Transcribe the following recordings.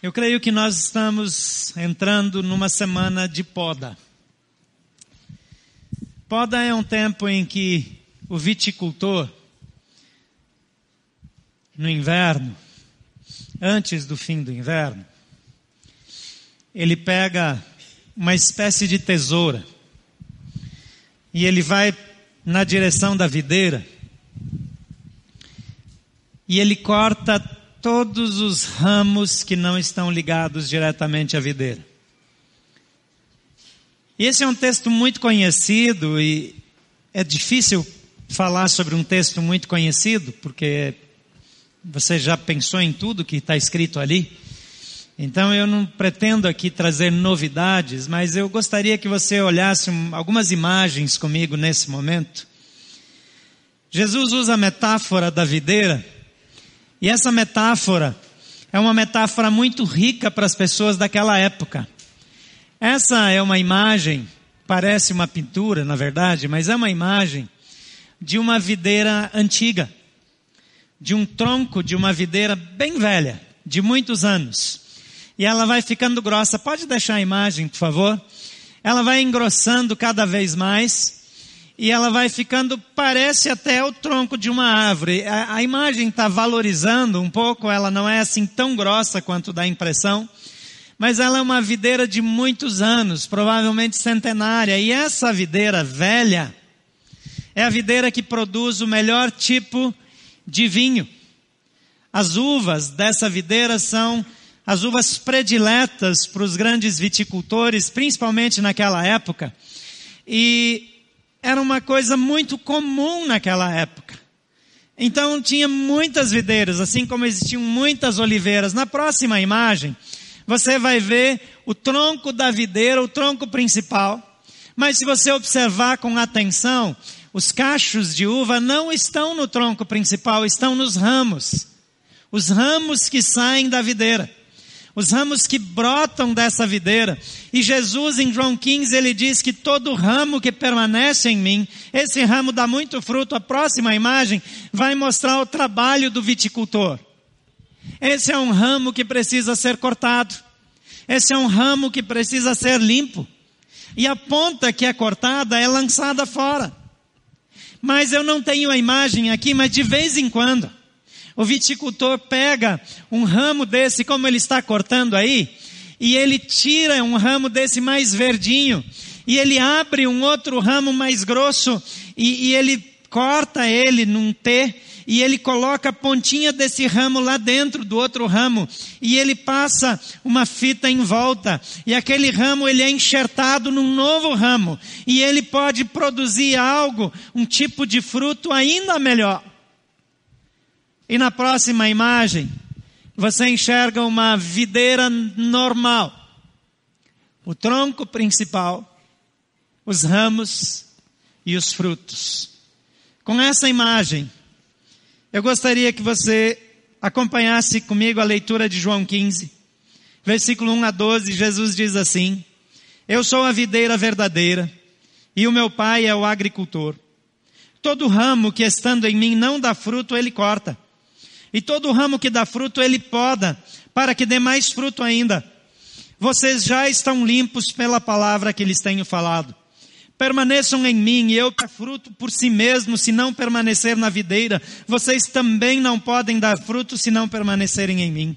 Eu creio que nós estamos entrando numa semana de poda. Poda é um tempo em que o viticultor, no inverno, antes do fim do inverno, ele pega uma espécie de tesoura e ele vai na direção da videira e ele corta todos os ramos que não estão ligados diretamente à videira. E esse é um texto muito conhecido e é difícil falar sobre um texto muito conhecido, porque você já pensou em tudo que está escrito ali. Então eu não pretendo aqui trazer novidades, mas eu gostaria que você olhasse algumas imagens comigo nesse momento. Jesus usa a metáfora da videira e essa metáfora é uma metáfora muito rica para as pessoas daquela época. Essa é uma imagem, parece uma pintura, na verdade, mas é uma imagem de uma videira antiga, de um tronco de uma videira bem velha, de muitos anos. E ela vai ficando grossa. Pode deixar a imagem, por favor? Ela vai engrossando cada vez mais e ela vai ficando, parece até o tronco de uma árvore. A, a imagem está valorizando um pouco, ela não é assim tão grossa quanto dá a impressão, mas ela é uma videira de muitos anos, provavelmente centenária, e essa videira velha é a videira que produz o melhor tipo de vinho. As uvas dessa videira são as uvas prediletas para os grandes viticultores, principalmente naquela época. E era uma coisa muito comum naquela época. Então tinha muitas videiras, assim como existiam muitas oliveiras. Na próxima imagem, você vai ver o tronco da videira, o tronco principal. Mas se você observar com atenção, os cachos de uva não estão no tronco principal, estão nos ramos. Os ramos que saem da videira os ramos que brotam dessa videira. E Jesus, em João 15, ele diz que todo ramo que permanece em mim, esse ramo dá muito fruto. A próxima imagem vai mostrar o trabalho do viticultor. Esse é um ramo que precisa ser cortado. Esse é um ramo que precisa ser limpo. E a ponta que é cortada é lançada fora. Mas eu não tenho a imagem aqui, mas de vez em quando, o viticultor pega um ramo desse, como ele está cortando aí, e ele tira um ramo desse mais verdinho, e ele abre um outro ramo mais grosso, e, e ele corta ele num T, e ele coloca a pontinha desse ramo lá dentro do outro ramo, e ele passa uma fita em volta, e aquele ramo ele é enxertado num novo ramo, e ele pode produzir algo, um tipo de fruto ainda melhor. E na próxima imagem, você enxerga uma videira normal. O tronco principal, os ramos e os frutos. Com essa imagem, eu gostaria que você acompanhasse comigo a leitura de João 15, versículo 1 a 12. Jesus diz assim: Eu sou a videira verdadeira e o meu pai é o agricultor. Todo ramo que estando em mim não dá fruto, ele corta e todo ramo que dá fruto, ele poda, para que dê mais fruto ainda. Vocês já estão limpos pela palavra que lhes tenho falado. Permaneçam em mim e eu dar fruto por si mesmo, se não permanecer na videira. Vocês também não podem dar fruto se não permanecerem em mim.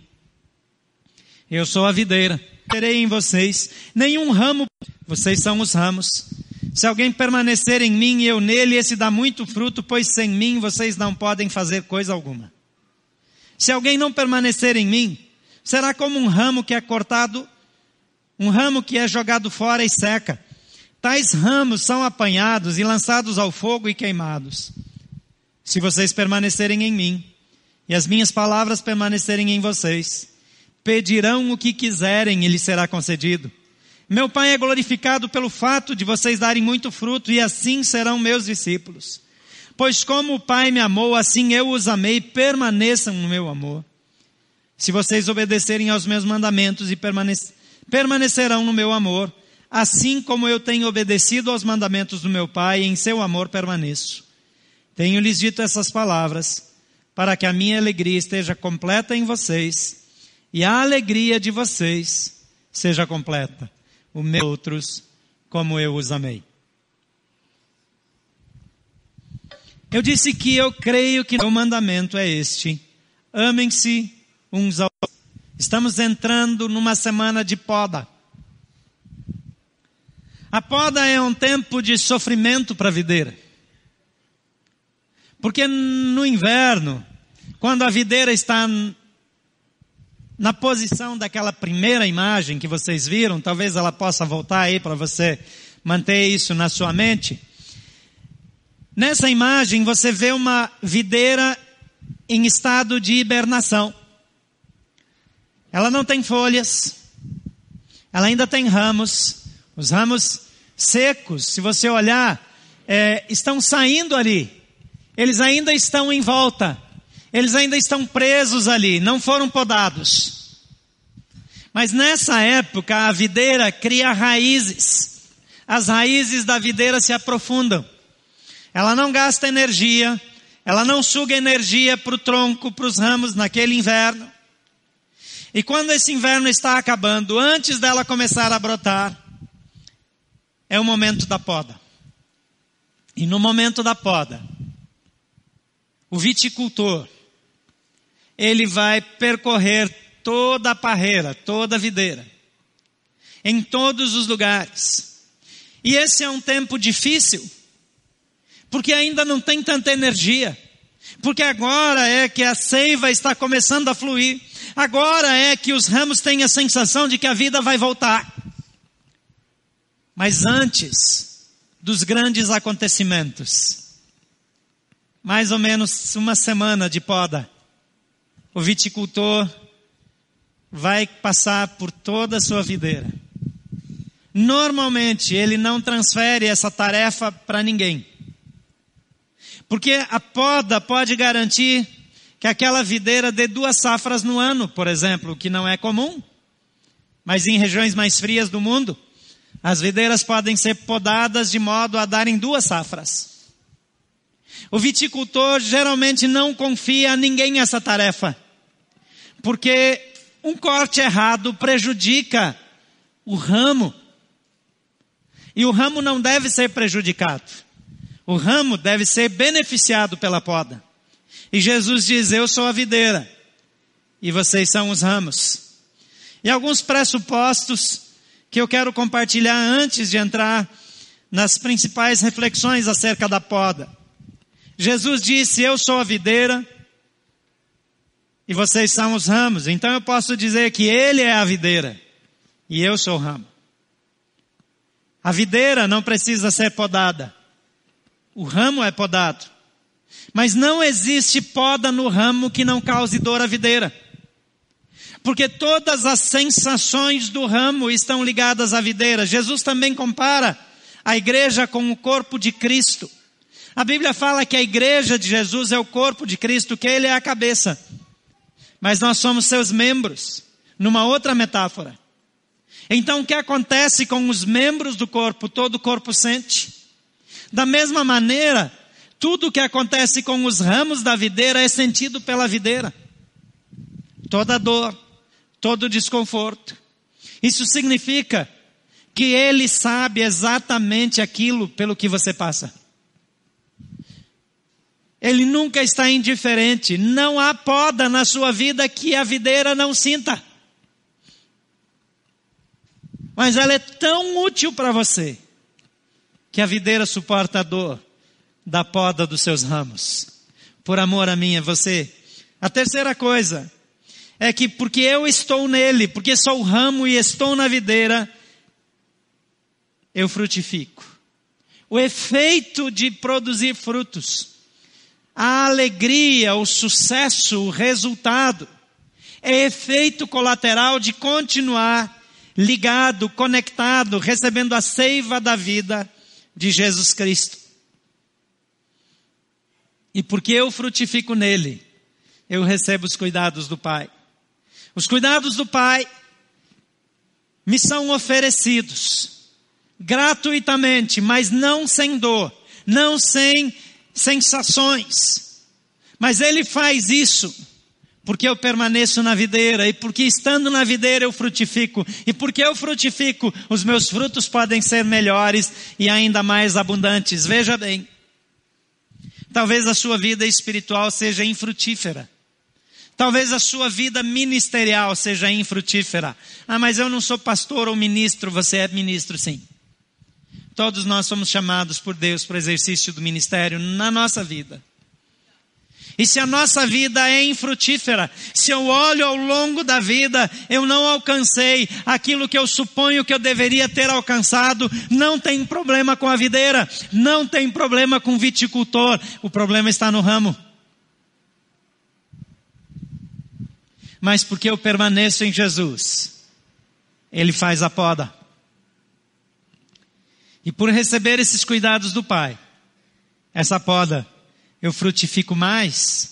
Eu sou a videira. Terei em vocês nenhum ramo. Vocês são os ramos. Se alguém permanecer em mim e eu nele, esse dá muito fruto, pois sem mim vocês não podem fazer coisa alguma. Se alguém não permanecer em mim, será como um ramo que é cortado, um ramo que é jogado fora e seca. Tais ramos são apanhados e lançados ao fogo e queimados. Se vocês permanecerem em mim, e as minhas palavras permanecerem em vocês, pedirão o que quiserem e lhes será concedido. Meu Pai é glorificado pelo fato de vocês darem muito fruto, e assim serão meus discípulos. Pois como o Pai me amou, assim eu os amei, permaneçam no meu amor. Se vocês obedecerem aos meus mandamentos e permanecerão no meu amor, assim como eu tenho obedecido aos mandamentos do meu Pai, em seu amor permaneço. Tenho-lhes dito essas palavras, para que a minha alegria esteja completa em vocês e a alegria de vocês seja completa. O meu outros, como eu os amei. Eu disse que eu creio que o mandamento é este: amem-se uns aos outros. Estamos entrando numa semana de poda. A poda é um tempo de sofrimento para a videira. Porque no inverno, quando a videira está na posição daquela primeira imagem que vocês viram, talvez ela possa voltar aí para você manter isso na sua mente. Nessa imagem você vê uma videira em estado de hibernação. Ela não tem folhas, ela ainda tem ramos, os ramos secos, se você olhar, é, estão saindo ali. Eles ainda estão em volta. Eles ainda estão presos ali, não foram podados. Mas nessa época a videira cria raízes. As raízes da videira se aprofundam. Ela não gasta energia, ela não suga energia para o tronco, para os ramos naquele inverno. E quando esse inverno está acabando, antes dela começar a brotar, é o momento da poda. E no momento da poda, o viticultor, ele vai percorrer toda a parreira, toda a videira, em todos os lugares. E esse é um tempo difícil, porque ainda não tem tanta energia, porque agora é que a seiva está começando a fluir, agora é que os ramos têm a sensação de que a vida vai voltar. Mas antes dos grandes acontecimentos, mais ou menos uma semana de poda, o viticultor vai passar por toda a sua videira. Normalmente ele não transfere essa tarefa para ninguém. Porque a poda pode garantir que aquela videira dê duas safras no ano, por exemplo, o que não é comum. Mas em regiões mais frias do mundo, as videiras podem ser podadas de modo a darem duas safras. O viticultor geralmente não confia a ninguém essa tarefa, porque um corte errado prejudica o ramo. E o ramo não deve ser prejudicado. O ramo deve ser beneficiado pela poda. E Jesus diz: Eu sou a videira, e vocês são os ramos. E alguns pressupostos que eu quero compartilhar antes de entrar nas principais reflexões acerca da poda. Jesus disse: Eu sou a videira e vocês são os ramos. Então eu posso dizer que Ele é a videira e eu sou o ramo. A videira não precisa ser podada. O ramo é podado. Mas não existe poda no ramo que não cause dor à videira. Porque todas as sensações do ramo estão ligadas à videira. Jesus também compara a igreja com o corpo de Cristo. A Bíblia fala que a igreja de Jesus é o corpo de Cristo, que ele é a cabeça. Mas nós somos seus membros, numa outra metáfora. Então o que acontece com os membros do corpo? Todo o corpo sente. Da mesma maneira, tudo o que acontece com os ramos da videira é sentido pela videira. Toda dor, todo desconforto. Isso significa que Ele sabe exatamente aquilo pelo que você passa. Ele nunca está indiferente. Não há poda na sua vida que a videira não sinta. Mas ela é tão útil para você que a videira suporta a dor da poda dos seus ramos. Por amor a mim, você. A terceira coisa, é que porque eu estou nele, porque sou o ramo e estou na videira, eu frutifico. O efeito de produzir frutos, a alegria, o sucesso, o resultado, é efeito colateral de continuar ligado, conectado, recebendo a seiva da vida de Jesus Cristo. E porque eu frutifico nele, eu recebo os cuidados do Pai. Os cuidados do Pai me são oferecidos gratuitamente, mas não sem dor, não sem sensações. Mas Ele faz isso porque eu permaneço na videira, e porque estando na videira eu frutifico, e porque eu frutifico, os meus frutos podem ser melhores e ainda mais abundantes. Veja bem, talvez a sua vida espiritual seja infrutífera. Talvez a sua vida ministerial seja infrutífera. Ah, mas eu não sou pastor ou ministro, você é ministro sim. Todos nós somos chamados por Deus para o exercício do ministério na nossa vida. E se a nossa vida é infrutífera, se eu olho ao longo da vida, eu não alcancei aquilo que eu suponho que eu deveria ter alcançado, não tem problema com a videira, não tem problema com o viticultor, o problema está no ramo. Mas porque eu permaneço em Jesus, Ele faz a poda. E por receber esses cuidados do Pai, essa poda eu frutifico mais.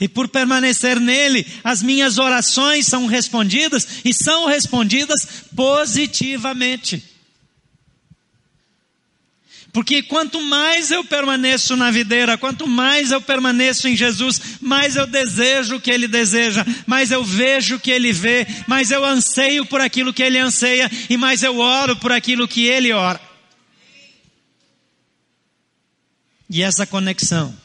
E por permanecer nele, as minhas orações são respondidas e são respondidas positivamente. Porque quanto mais eu permaneço na videira, quanto mais eu permaneço em Jesus, mais eu desejo o que Ele deseja, mais eu vejo o que Ele vê, mais eu anseio por aquilo que Ele anseia e mais eu oro por aquilo que Ele ora. E essa conexão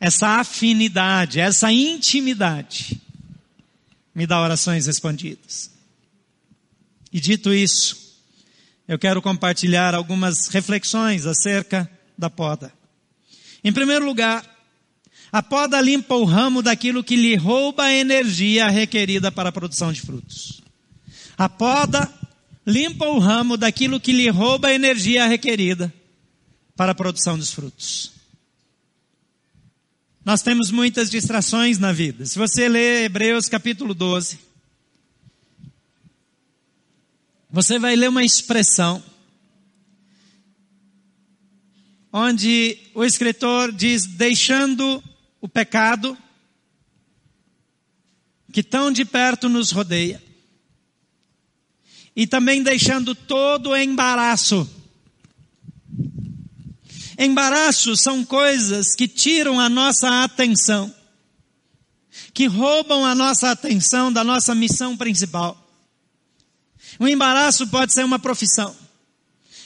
essa afinidade, essa intimidade, me dá orações respondidas. E dito isso, eu quero compartilhar algumas reflexões acerca da poda. Em primeiro lugar, a poda limpa o ramo daquilo que lhe rouba a energia requerida para a produção de frutos. A poda limpa o ramo daquilo que lhe rouba a energia requerida para a produção dos frutos. Nós temos muitas distrações na vida. Se você ler Hebreus capítulo 12, você vai ler uma expressão onde o escritor diz: deixando o pecado que tão de perto nos rodeia, e também deixando todo o embaraço Embaraços são coisas que tiram a nossa atenção, que roubam a nossa atenção da nossa missão principal. O embaraço pode ser uma profissão.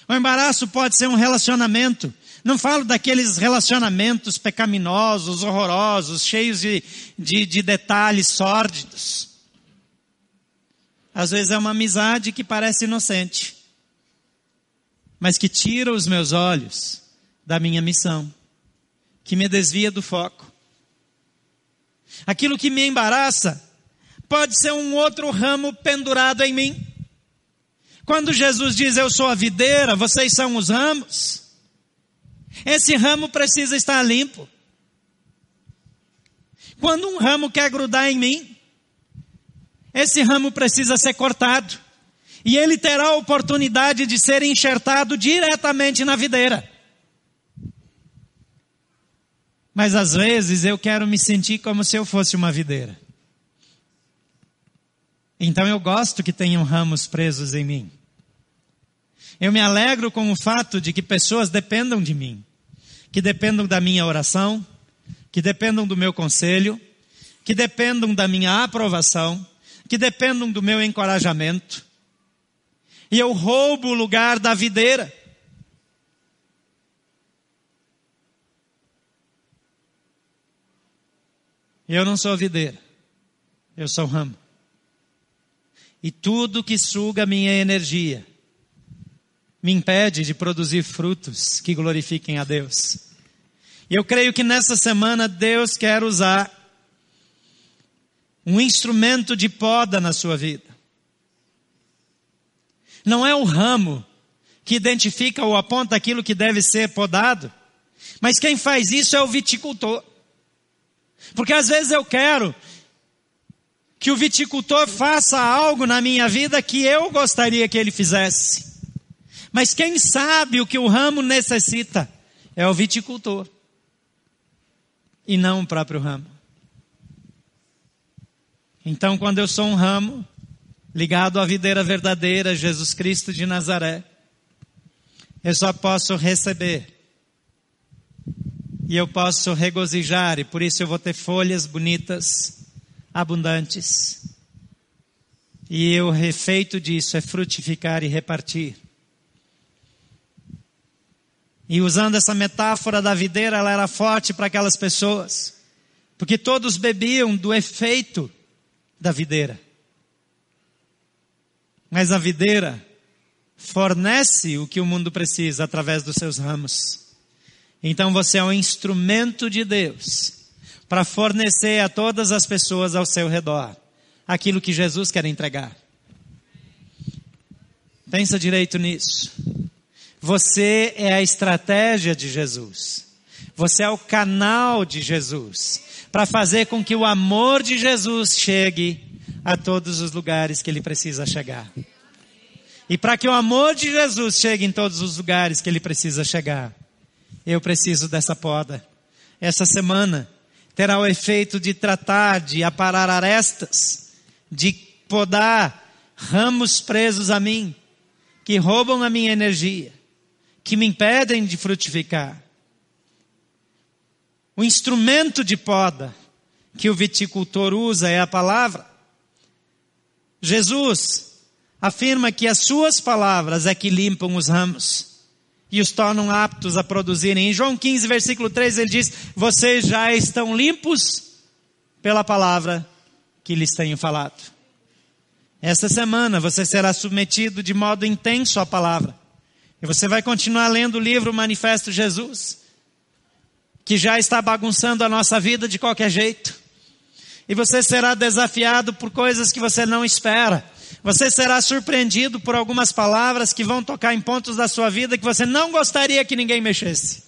O embaraço pode ser um relacionamento. Não falo daqueles relacionamentos pecaminosos, horrorosos, cheios de, de, de detalhes sórdidos. Às vezes é uma amizade que parece inocente, mas que tira os meus olhos da minha missão, que me desvia do foco. Aquilo que me embaraça pode ser um outro ramo pendurado em mim. Quando Jesus diz eu sou a videira, vocês são os ramos, esse ramo precisa estar limpo. Quando um ramo quer grudar em mim, esse ramo precisa ser cortado. E ele terá a oportunidade de ser enxertado diretamente na videira. Mas às vezes eu quero me sentir como se eu fosse uma videira. Então eu gosto que tenham ramos presos em mim. Eu me alegro com o fato de que pessoas dependam de mim, que dependam da minha oração, que dependam do meu conselho, que dependam da minha aprovação, que dependam do meu encorajamento. E eu roubo o lugar da videira. Eu não sou videira, eu sou ramo. E tudo que suga minha energia me impede de produzir frutos que glorifiquem a Deus. E eu creio que nessa semana Deus quer usar um instrumento de poda na sua vida. Não é o ramo que identifica ou aponta aquilo que deve ser podado, mas quem faz isso é o viticultor. Porque às vezes eu quero que o viticultor faça algo na minha vida que eu gostaria que ele fizesse. Mas quem sabe o que o ramo necessita é o viticultor e não o próprio ramo. Então, quando eu sou um ramo ligado à videira verdadeira, Jesus Cristo de Nazaré, eu só posso receber e eu posso regozijar, e por isso eu vou ter folhas bonitas, abundantes. E o efeito disso é frutificar e repartir. E usando essa metáfora da videira, ela era forte para aquelas pessoas, porque todos bebiam do efeito da videira. Mas a videira fornece o que o mundo precisa através dos seus ramos. Então você é um instrumento de Deus para fornecer a todas as pessoas ao seu redor aquilo que Jesus quer entregar. Pensa direito nisso. Você é a estratégia de Jesus. Você é o canal de Jesus para fazer com que o amor de Jesus chegue a todos os lugares que ele precisa chegar. E para que o amor de Jesus chegue em todos os lugares que ele precisa chegar, eu preciso dessa poda. Essa semana terá o efeito de tratar de aparar arestas, de podar ramos presos a mim, que roubam a minha energia, que me impedem de frutificar. O instrumento de poda que o viticultor usa é a palavra. Jesus afirma que as suas palavras é que limpam os ramos e os tornam aptos a produzirem. Em João 15, versículo 3, ele diz: Vocês já estão limpos pela palavra que lhes tenho falado. Esta semana você será submetido de modo intenso à palavra. E você vai continuar lendo o livro Manifesto Jesus, que já está bagunçando a nossa vida de qualquer jeito. E você será desafiado por coisas que você não espera. Você será surpreendido por algumas palavras que vão tocar em pontos da sua vida que você não gostaria que ninguém mexesse.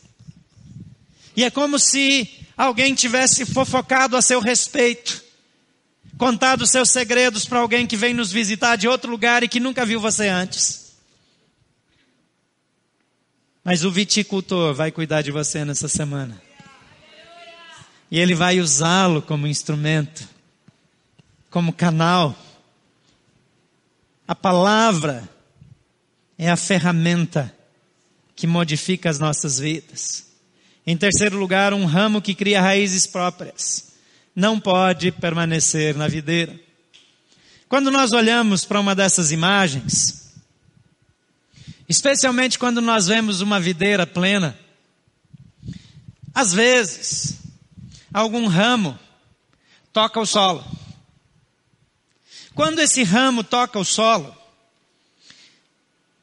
E é como se alguém tivesse fofocado a seu respeito, contado seus segredos para alguém que vem nos visitar de outro lugar e que nunca viu você antes. Mas o viticultor vai cuidar de você nessa semana. E ele vai usá-lo como instrumento, como canal a palavra é a ferramenta que modifica as nossas vidas. Em terceiro lugar, um ramo que cria raízes próprias não pode permanecer na videira. Quando nós olhamos para uma dessas imagens, especialmente quando nós vemos uma videira plena, às vezes, algum ramo toca o solo. Quando esse ramo toca o solo,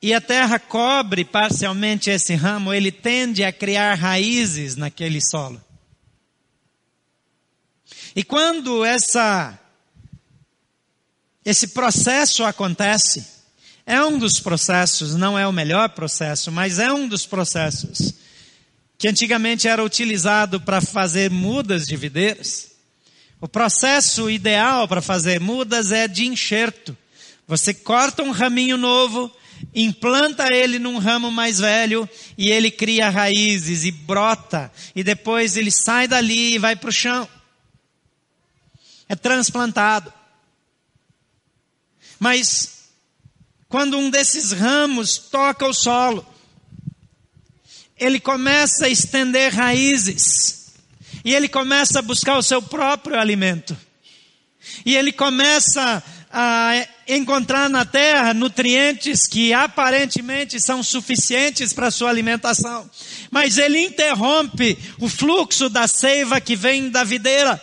e a terra cobre parcialmente esse ramo, ele tende a criar raízes naquele solo. E quando essa, esse processo acontece, é um dos processos, não é o melhor processo, mas é um dos processos que antigamente era utilizado para fazer mudas de videiras. O processo ideal para fazer mudas é de enxerto. Você corta um raminho novo, implanta ele num ramo mais velho e ele cria raízes e brota e depois ele sai dali e vai para o chão. É transplantado. Mas quando um desses ramos toca o solo, ele começa a estender raízes e ele começa a buscar o seu próprio alimento. E ele começa a encontrar na terra nutrientes que aparentemente são suficientes para sua alimentação. Mas ele interrompe o fluxo da seiva que vem da videira.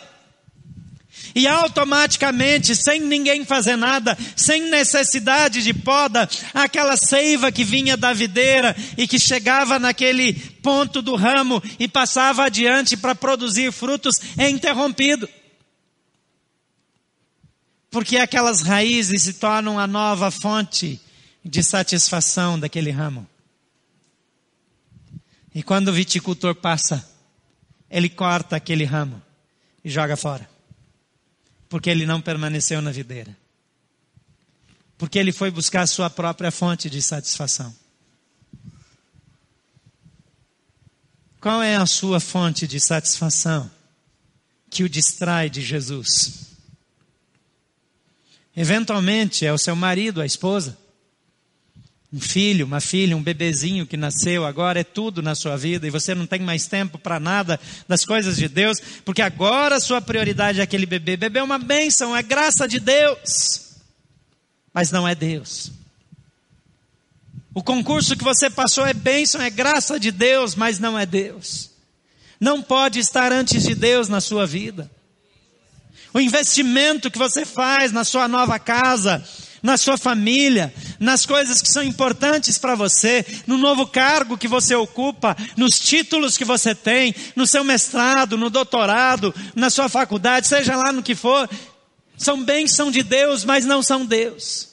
E automaticamente, sem ninguém fazer nada, sem necessidade de poda, aquela seiva que vinha da videira e que chegava naquele ponto do ramo e passava adiante para produzir frutos, é interrompido. Porque aquelas raízes se tornam a nova fonte de satisfação daquele ramo. E quando o viticultor passa, ele corta aquele ramo e joga fora porque ele não permaneceu na videira. Porque ele foi buscar a sua própria fonte de satisfação. Qual é a sua fonte de satisfação que o distrai de Jesus? Eventualmente é o seu marido, a esposa. Um filho, uma filha, um bebezinho que nasceu, agora é tudo na sua vida e você não tem mais tempo para nada das coisas de Deus, porque agora a sua prioridade é aquele bebê. Bebê é uma bênção, é graça de Deus, mas não é Deus. O concurso que você passou é bênção, é graça de Deus, mas não é Deus. Não pode estar antes de Deus na sua vida. O investimento que você faz na sua nova casa, na sua família, nas coisas que são importantes para você, no novo cargo que você ocupa, nos títulos que você tem, no seu mestrado, no doutorado, na sua faculdade, seja lá no que for, são bênção de Deus, mas não são Deus.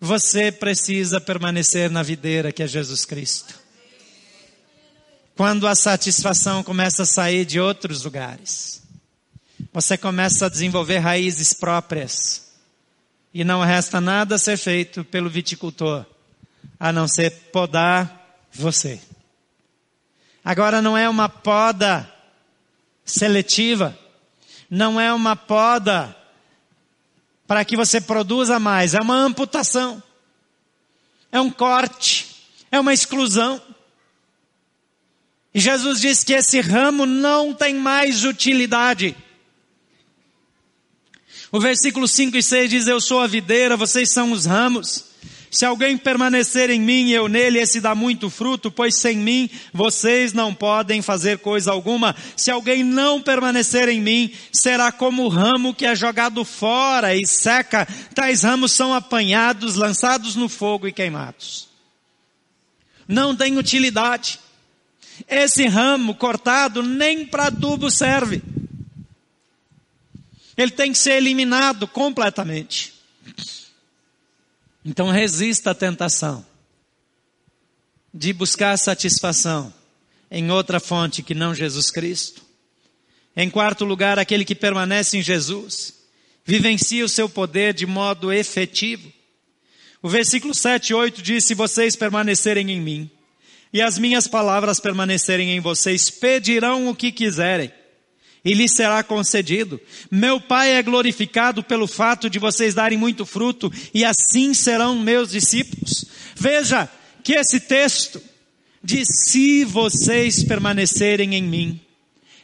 Você precisa permanecer na videira que é Jesus Cristo. Quando a satisfação começa a sair de outros lugares, você começa a desenvolver raízes próprias e não resta nada a ser feito pelo viticultor, a não ser podar você. Agora não é uma poda seletiva, não é uma poda para que você produza mais, é uma amputação, é um corte, é uma exclusão. E Jesus diz que esse ramo não tem mais utilidade. O versículo 5 e 6 diz: Eu sou a videira, vocês são os ramos. Se alguém permanecer em mim e eu nele, esse dá muito fruto, pois sem mim vocês não podem fazer coisa alguma. Se alguém não permanecer em mim, será como o ramo que é jogado fora e seca. Tais ramos são apanhados, lançados no fogo e queimados. Não tem utilidade. Esse ramo cortado nem para adubo serve. Ele tem que ser eliminado completamente. Então resista à tentação de buscar satisfação em outra fonte que não Jesus Cristo. Em quarto lugar, aquele que permanece em Jesus, vivencia o seu poder de modo efetivo. O versículo 7 e 8 diz: Se vocês permanecerem em mim, e as minhas palavras permanecerem em vocês, pedirão o que quiserem, e lhe será concedido. Meu Pai é glorificado pelo fato de vocês darem muito fruto, e assim serão meus discípulos. Veja que esse texto diz: se vocês permanecerem em mim,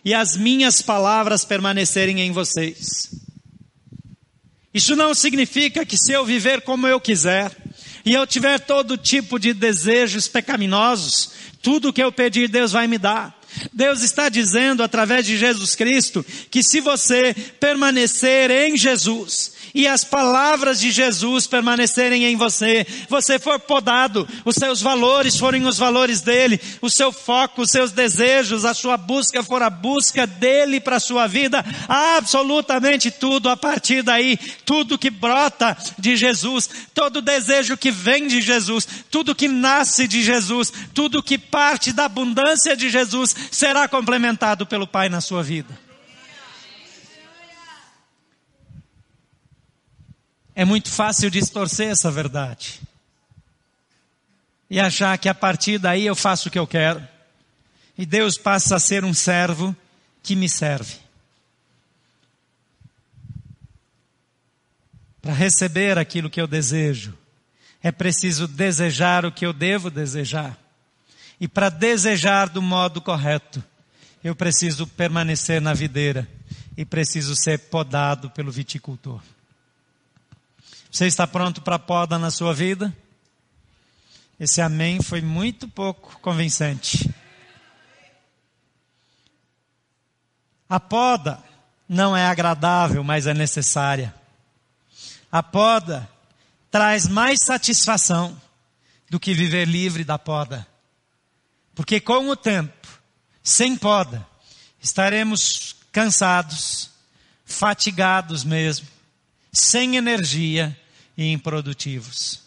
e as minhas palavras permanecerem em vocês. Isso não significa que se eu viver como eu quiser, e eu tiver todo tipo de desejos pecaminosos, tudo que eu pedir Deus vai me dar. Deus está dizendo através de Jesus Cristo que se você permanecer em Jesus e as palavras de Jesus permanecerem em você, você for podado, os seus valores forem os valores dele, o seu foco, os seus desejos, a sua busca for a busca dele para a sua vida, absolutamente tudo a partir daí, tudo que brota de Jesus, todo desejo que vem de Jesus, tudo que nasce de Jesus, tudo que parte da abundância de Jesus será complementado pelo Pai na sua vida. É muito fácil distorcer essa verdade. E achar que a partir daí eu faço o que eu quero. E Deus passa a ser um servo que me serve. Para receber aquilo que eu desejo, é preciso desejar o que eu devo desejar. E para desejar do modo correto, eu preciso permanecer na videira e preciso ser podado pelo viticultor. Você está pronto para a poda na sua vida? Esse amém foi muito pouco convincente. A poda não é agradável, mas é necessária. A poda traz mais satisfação do que viver livre da poda. Porque com o tempo, sem poda, estaremos cansados, fatigados mesmo, sem energia e improdutivos.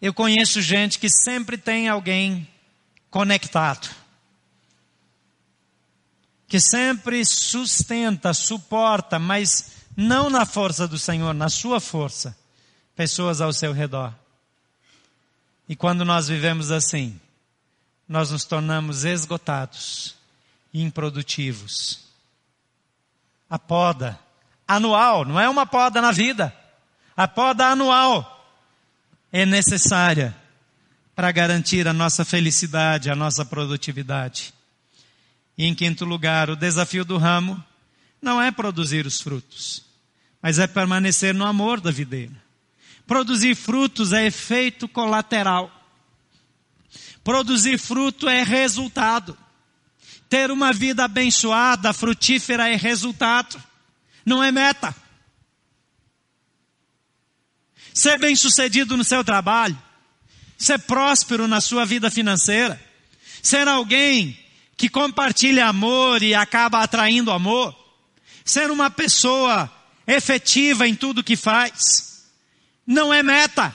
Eu conheço gente que sempre tem alguém conectado, que sempre sustenta, suporta, mas não na força do Senhor, na sua força, pessoas ao seu redor. E quando nós vivemos assim, nós nos tornamos esgotados, improdutivos. A poda anual, não é uma poda na vida. A poda anual é necessária para garantir a nossa felicidade, a nossa produtividade. E em quinto lugar, o desafio do ramo não é produzir os frutos, mas é permanecer no amor da videira. Produzir frutos é efeito colateral. Produzir fruto é resultado. Ter uma vida abençoada, frutífera é resultado, não é meta. Ser bem-sucedido no seu trabalho, ser próspero na sua vida financeira, ser alguém que compartilha amor e acaba atraindo amor, ser uma pessoa efetiva em tudo que faz, não é meta,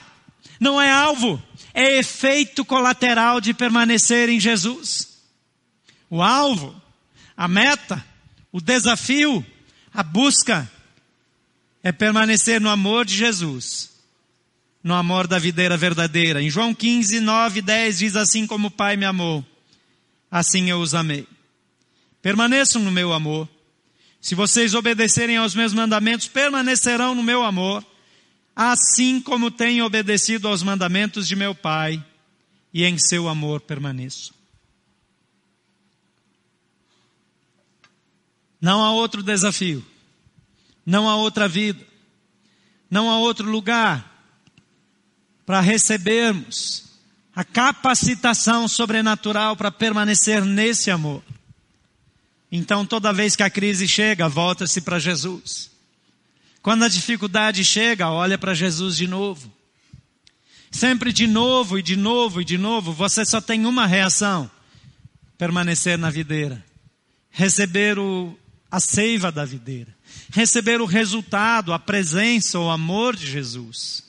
não é alvo, é efeito colateral de permanecer em Jesus. O alvo, a meta, o desafio, a busca é permanecer no amor de Jesus no amor da videira verdadeira. Em João 15, 9 e 10 diz assim como o Pai me amou, assim eu os amei. Permaneçam no meu amor. Se vocês obedecerem aos meus mandamentos, permanecerão no meu amor, assim como tenho obedecido aos mandamentos de meu Pai, e em seu amor permaneço. Não há outro desafio, não há outra vida, não há outro lugar para recebermos a capacitação sobrenatural para permanecer nesse amor. Então, toda vez que a crise chega, volta-se para Jesus. Quando a dificuldade chega, olha para Jesus de novo. Sempre de novo e de novo e de novo, você só tem uma reação: permanecer na videira, receber o, a seiva da videira, receber o resultado, a presença, o amor de Jesus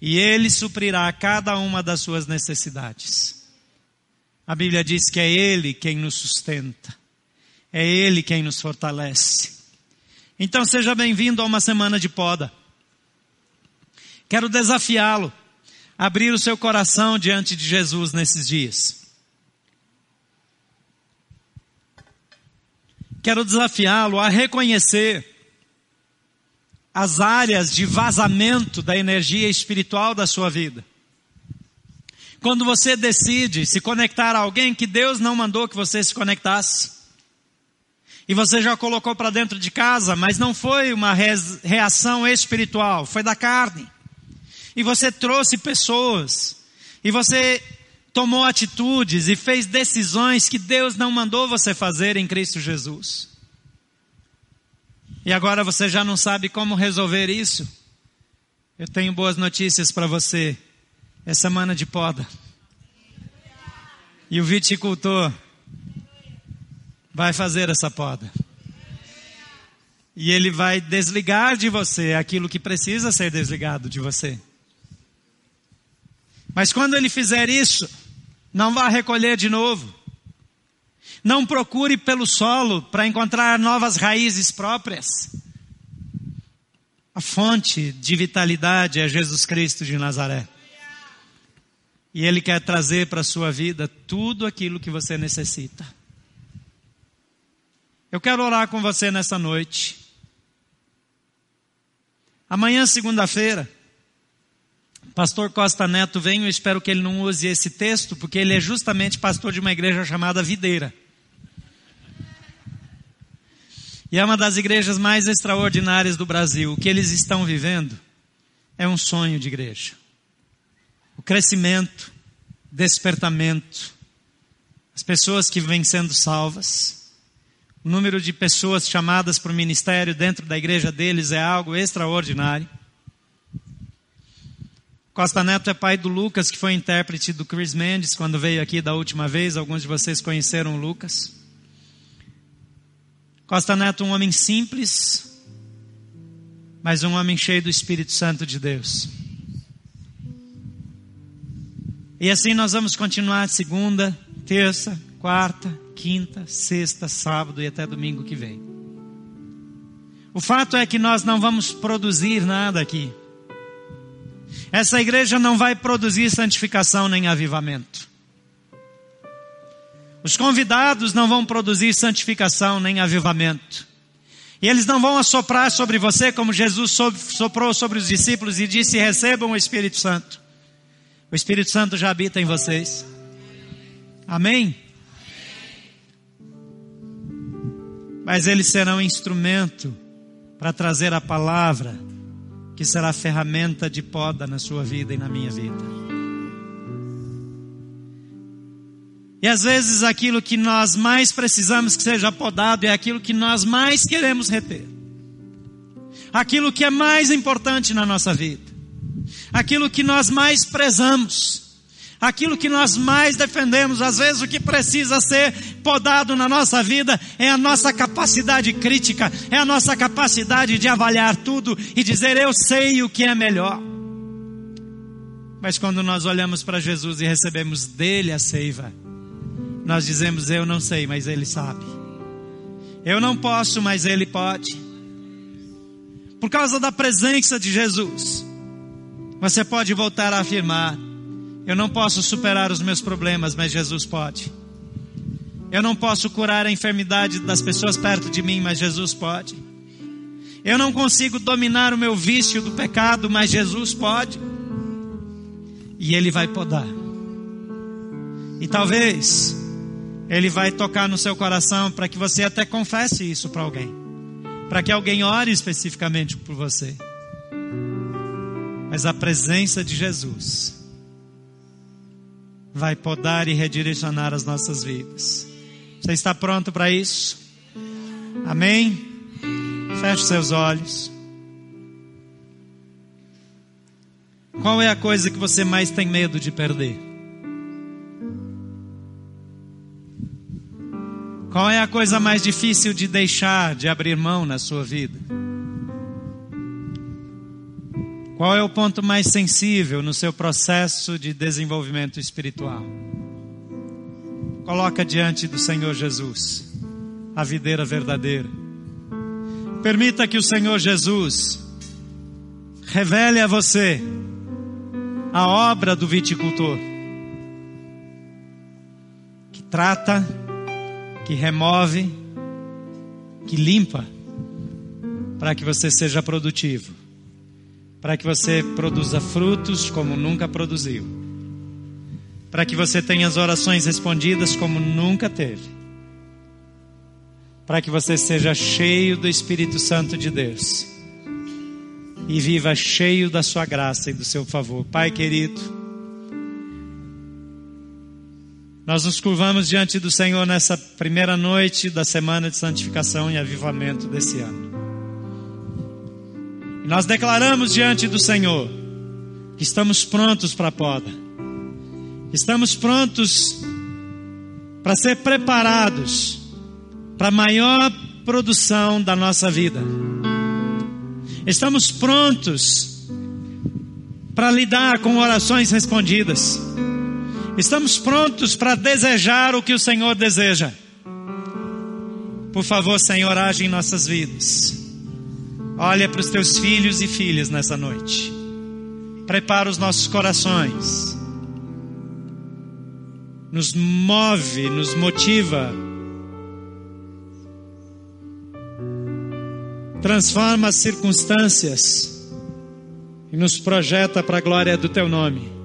e Ele suprirá cada uma das suas necessidades. A Bíblia diz que é Ele quem nos sustenta, é Ele quem nos fortalece. Então seja bem-vindo a uma semana de poda. Quero desafiá-lo abrir o seu coração diante de Jesus nesses dias. Quero desafiá-lo a reconhecer as áreas de vazamento da energia espiritual da sua vida. Quando você decide se conectar a alguém que Deus não mandou que você se conectasse, e você já colocou para dentro de casa, mas não foi uma reação espiritual, foi da carne. E você trouxe pessoas, e você tomou atitudes e fez decisões que Deus não mandou você fazer em Cristo Jesus. E agora você já não sabe como resolver isso? Eu tenho boas notícias para você. É semana de poda. E o viticultor vai fazer essa poda. E ele vai desligar de você aquilo que precisa ser desligado de você. Mas quando ele fizer isso, não vá recolher de novo. Não procure pelo solo para encontrar novas raízes próprias. A fonte de vitalidade é Jesus Cristo de Nazaré. E Ele quer trazer para a sua vida tudo aquilo que você necessita. Eu quero orar com você nessa noite. Amanhã, segunda-feira, Pastor Costa Neto vem, eu espero que ele não use esse texto, porque ele é justamente pastor de uma igreja chamada Videira. E é uma das igrejas mais extraordinárias do Brasil. O que eles estão vivendo é um sonho de igreja. O crescimento, despertamento, as pessoas que vêm sendo salvas, o número de pessoas chamadas para o ministério dentro da igreja deles é algo extraordinário. Costa Neto é pai do Lucas, que foi intérprete do Chris Mendes quando veio aqui da última vez. Alguns de vocês conheceram o Lucas. Costa Neto, um homem simples, mas um homem cheio do Espírito Santo de Deus. E assim nós vamos continuar segunda, terça, quarta, quinta, sexta, sábado e até domingo que vem. O fato é que nós não vamos produzir nada aqui. Essa igreja não vai produzir santificação nem avivamento. Os convidados não vão produzir santificação nem avivamento. E eles não vão assoprar sobre você como Jesus soprou sobre os discípulos e disse: recebam o Espírito Santo. O Espírito Santo já habita em vocês. Amém? Mas eles serão instrumento para trazer a palavra que será ferramenta de poda na sua vida e na minha vida. E às vezes aquilo que nós mais precisamos que seja podado é aquilo que nós mais queremos reter. Aquilo que é mais importante na nossa vida. Aquilo que nós mais prezamos. Aquilo que nós mais defendemos, às vezes o que precisa ser podado na nossa vida é a nossa capacidade crítica, é a nossa capacidade de avaliar tudo e dizer eu sei o que é melhor. Mas quando nós olhamos para Jesus e recebemos dele a seiva, nós dizemos: Eu não sei, mas Ele sabe. Eu não posso, mas Ele pode. Por causa da presença de Jesus, você pode voltar a afirmar: Eu não posso superar os meus problemas, mas Jesus pode. Eu não posso curar a enfermidade das pessoas perto de mim, mas Jesus pode. Eu não consigo dominar o meu vício do pecado, mas Jesus pode. E Ele vai podar. E talvez ele vai tocar no seu coração para que você até confesse isso para alguém. Para que alguém ore especificamente por você. Mas a presença de Jesus vai podar e redirecionar as nossas vidas. Você está pronto para isso? Amém? Feche seus olhos. Qual é a coisa que você mais tem medo de perder? Qual é a coisa mais difícil de deixar, de abrir mão na sua vida? Qual é o ponto mais sensível no seu processo de desenvolvimento espiritual? Coloca diante do Senhor Jesus a videira verdadeira. Permita que o Senhor Jesus revele a você a obra do viticultor que trata que remove, que limpa, para que você seja produtivo, para que você produza frutos como nunca produziu, para que você tenha as orações respondidas como nunca teve, para que você seja cheio do Espírito Santo de Deus e viva cheio da sua graça e do seu favor. Pai querido, Nós nos curvamos diante do Senhor nessa primeira noite da semana de santificação e avivamento desse ano. E nós declaramos diante do Senhor que estamos prontos para a poda. Estamos prontos para ser preparados para a maior produção da nossa vida. Estamos prontos para lidar com orações respondidas. Estamos prontos para desejar o que o Senhor deseja. Por favor, Senhor, age em nossas vidas. Olha para os teus filhos e filhas nessa noite. Prepara os nossos corações. Nos move, nos motiva. Transforma as circunstâncias e nos projeta para a glória do teu nome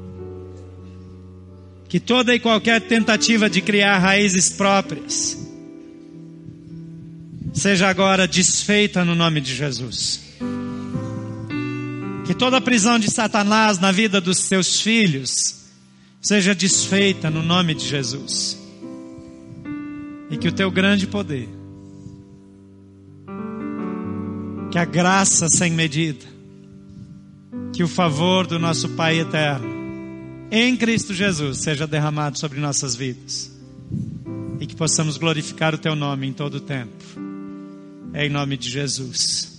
que toda e qualquer tentativa de criar raízes próprias seja agora desfeita no nome de Jesus. Que toda prisão de Satanás na vida dos seus filhos seja desfeita no nome de Jesus. E que o teu grande poder, que a graça sem medida, que o favor do nosso Pai eterno, em Cristo Jesus seja derramado sobre nossas vidas. E que possamos glorificar o teu nome em todo o tempo. Em nome de Jesus.